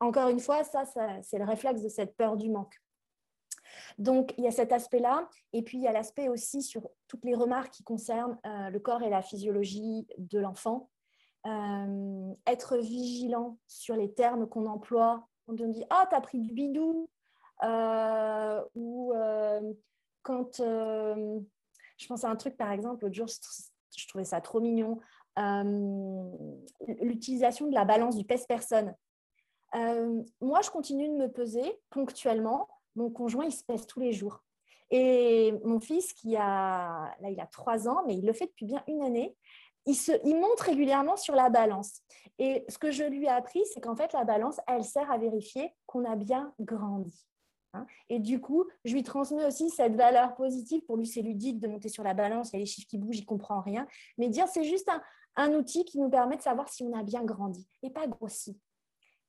encore une fois, ça, c'est le réflexe de cette peur du manque. Donc, il y a cet aspect-là. Et puis, il y a l'aspect aussi sur toutes les remarques qui concernent euh, le corps et la physiologie de l'enfant. Euh, être vigilant sur les termes qu'on emploie. Quand on dit Ah, t'as pris du bidou euh, Ou quand. Je pense à un truc, par exemple, l'autre jour, je trouvais ça trop mignon. L'utilisation de la balance du pèse-personne. Euh, moi, je continue de me peser ponctuellement. Mon conjoint, il se pèse tous les jours. Et mon fils, qui a, là, il a trois ans, mais il le fait depuis bien une année, il, se, il monte régulièrement sur la balance. Et ce que je lui ai appris, c'est qu'en fait, la balance, elle sert à vérifier qu'on a bien grandi. Hein. Et du coup, je lui transmets aussi cette valeur positive. Pour lui, c'est ludique de monter sur la balance, il y a les chiffres qui bougent, il comprend rien. Mais dire, c'est juste un, un outil qui nous permet de savoir si on a bien grandi et pas grossi.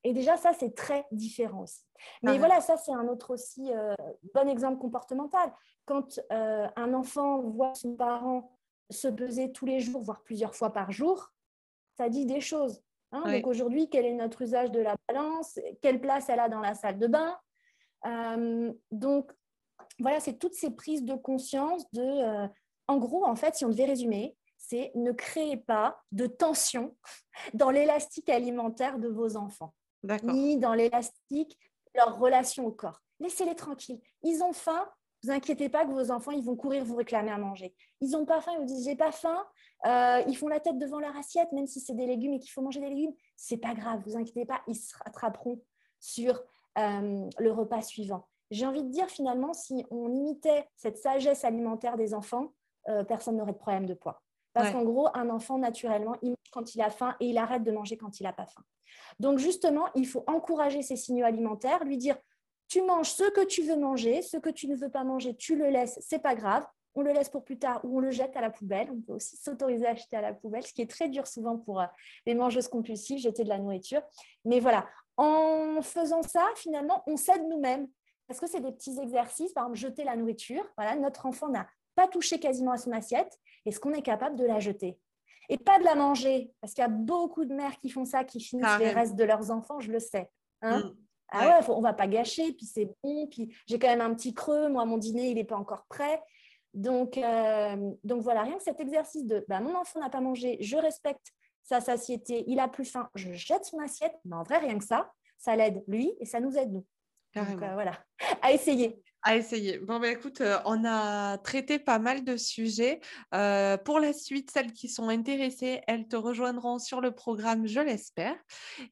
Et déjà, ça, c'est très différent aussi. Mais ah voilà, ça, c'est un autre aussi euh, bon exemple comportemental. Quand euh, un enfant voit son parent se peser tous les jours, voire plusieurs fois par jour, ça dit des choses. Hein. Donc aujourd'hui, quel est notre usage de la balance? Quelle place elle a dans la salle de bain? Donc voilà, c'est toutes ces prises de conscience de... en gros, en fait, si on devait résumer, c'est ne créez pas de tension dans l'élastique alimentaire de vos enfants ni dans l'élastique, leur relation au corps. Laissez-les tranquilles. Ils ont faim, vous inquiétez pas que vos enfants, ils vont courir vous réclamer à manger. Ils n'ont pas faim, ils vous disent j'ai pas faim. Euh, ils font la tête devant leur assiette, même si c'est des légumes et qu'il faut manger des légumes. C'est pas grave, vous inquiétez pas, ils se rattraperont sur euh, le repas suivant. J'ai envie de dire finalement, si on imitait cette sagesse alimentaire des enfants, euh, personne n'aurait de problème de poids. Parce qu'en gros, un enfant, naturellement, il mange quand il a faim et il arrête de manger quand il n'a pas faim. Donc, justement, il faut encourager ces signaux alimentaires, lui dire tu manges ce que tu veux manger, ce que tu ne veux pas manger, tu le laisses, c'est pas grave. On le laisse pour plus tard ou on le jette à la poubelle. On peut aussi s'autoriser à jeter à la poubelle, ce qui est très dur souvent pour euh, les mangeuses compulsives, jeter de la nourriture. Mais voilà, en faisant ça, finalement, on s'aide nous-mêmes. Parce que c'est des petits exercices, par exemple, jeter la nourriture. Voilà, notre enfant n'a pas touché quasiment à son assiette. Est-ce qu'on est capable de la jeter? Et pas de la manger, parce qu'il y a beaucoup de mères qui font ça, qui finissent les restes de leurs enfants, je le sais. Hein mm. Ah ouais, on va pas gâcher, puis c'est bon, puis j'ai quand même un petit creux, moi mon dîner il n'est pas encore prêt. Donc, euh, donc voilà, rien que cet exercice de bah, mon enfant n'a pas mangé, je respecte sa satiété, il a plus faim, je jette son assiette, mais en vrai rien que ça, ça l'aide lui et ça nous aide nous. Donc euh, voilà, à essayer. À essayer. Bon, ben écoute, euh, on a traité pas mal de sujets. Euh, pour la suite, celles qui sont intéressées, elles te rejoindront sur le programme, je l'espère.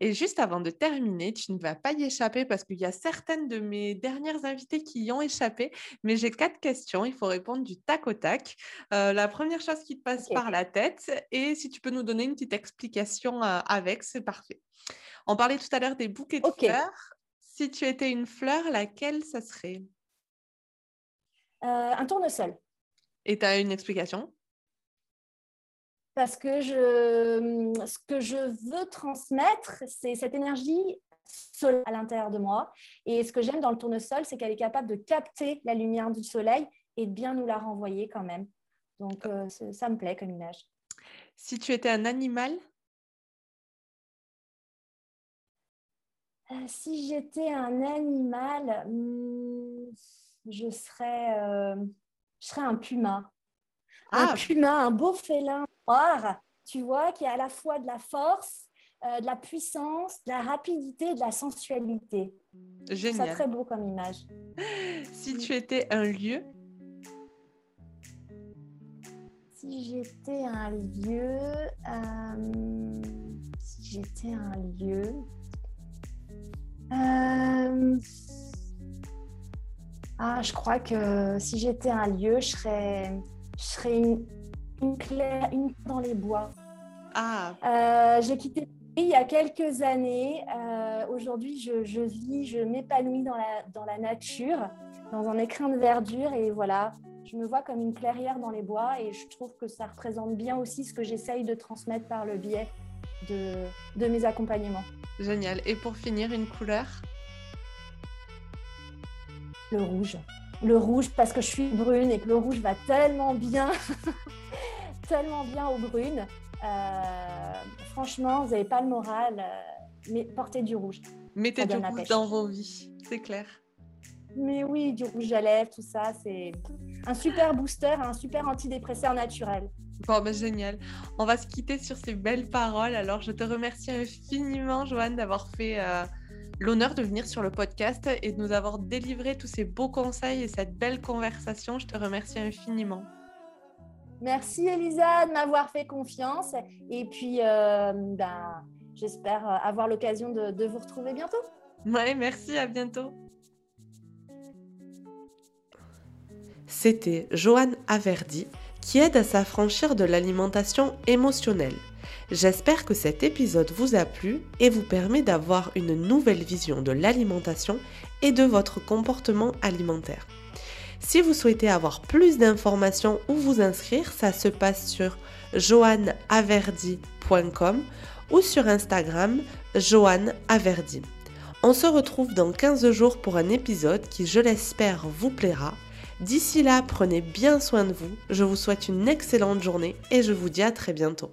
Et juste avant de terminer, tu ne vas pas y échapper parce qu'il y a certaines de mes dernières invitées qui y ont échappé, mais j'ai quatre questions. Il faut répondre du tac au tac. Euh, la première chose qui te passe par la tête, et si tu peux nous donner une petite explication avec, c'est parfait. On parlait tout à l'heure des bouquets de fleurs. Si tu étais une fleur, laquelle ça serait? Un tournesol. Et tu as une explication? Parce que je, ce que je veux transmettre, c'est cette énergie solaire à l'intérieur de moi. Et ce que j'aime dans le tournesol, c'est qu'elle est capable de capter la lumière du soleil et de bien nous la renvoyer quand même. Donc, euh, ça me plaît comme image. Si tu étais un animal? Euh, Si j'étais un animal, hmm, je serais, euh, je serais un puma. Un ah. puma, un beau félin noir, tu vois, qui a à la fois de la force, euh, de la puissance, de la rapidité, de la sensualité. Génial. C'est très beau comme image. Si tu étais un lieu Si j'étais un lieu, euh, si j'étais un lieu, ah, je crois que si j'étais un lieu, je serais, je serais une claire, une dans les bois. Ah. Euh, j'ai quitté il y a quelques années. Euh, aujourd'hui, je, je, vis, je m'épanouis dans la, dans la nature, dans un écrin de verdure. Et voilà, je me vois comme une clairière dans les bois. Et je trouve que ça représente bien aussi ce que j'essaye de transmettre par le biais de, de mes accompagnements. Génial. Et pour finir, une couleur? Le rouge. Le rouge parce que je suis brune et que le rouge va tellement bien, tellement bien aux brunes. Euh, franchement, vous n'avez pas le moral, euh, mais portez du rouge. Mettez du rouge dans vos vies, c'est clair. Mais oui, du rouge à lèvres, tout ça, c'est un super booster, un super antidépresseur naturel. Bon, ben génial. On va se quitter sur ces belles paroles. Alors, je te remercie infiniment, Joanne, d'avoir fait euh, l'honneur de venir sur le podcast et de nous avoir délivré tous ces beaux conseils et cette belle conversation. Je te remercie infiniment. Merci Elisa de m'avoir fait confiance et puis euh, ben, j'espère avoir l'occasion de, de, vous retrouver bientôt. Ouais, merci, à bientôt. C'était Joanne Averdi qui aide à s'affranchir de l'alimentation émotionnelle. J'espère que cet épisode vous a plu et vous permet d'avoir une nouvelle vision de l'alimentation et de votre comportement alimentaire. Si vous souhaitez avoir plus d'informations ou vous inscrire, ça se passe sur joanneaverdi.com ou sur Instagram joanneaverdi. On se retrouve dans 15 jours pour un épisode qui, je l'espère, vous plaira. D'ici là, prenez bien soin de vous. Je vous souhaite une excellente journée et je vous dis à très bientôt.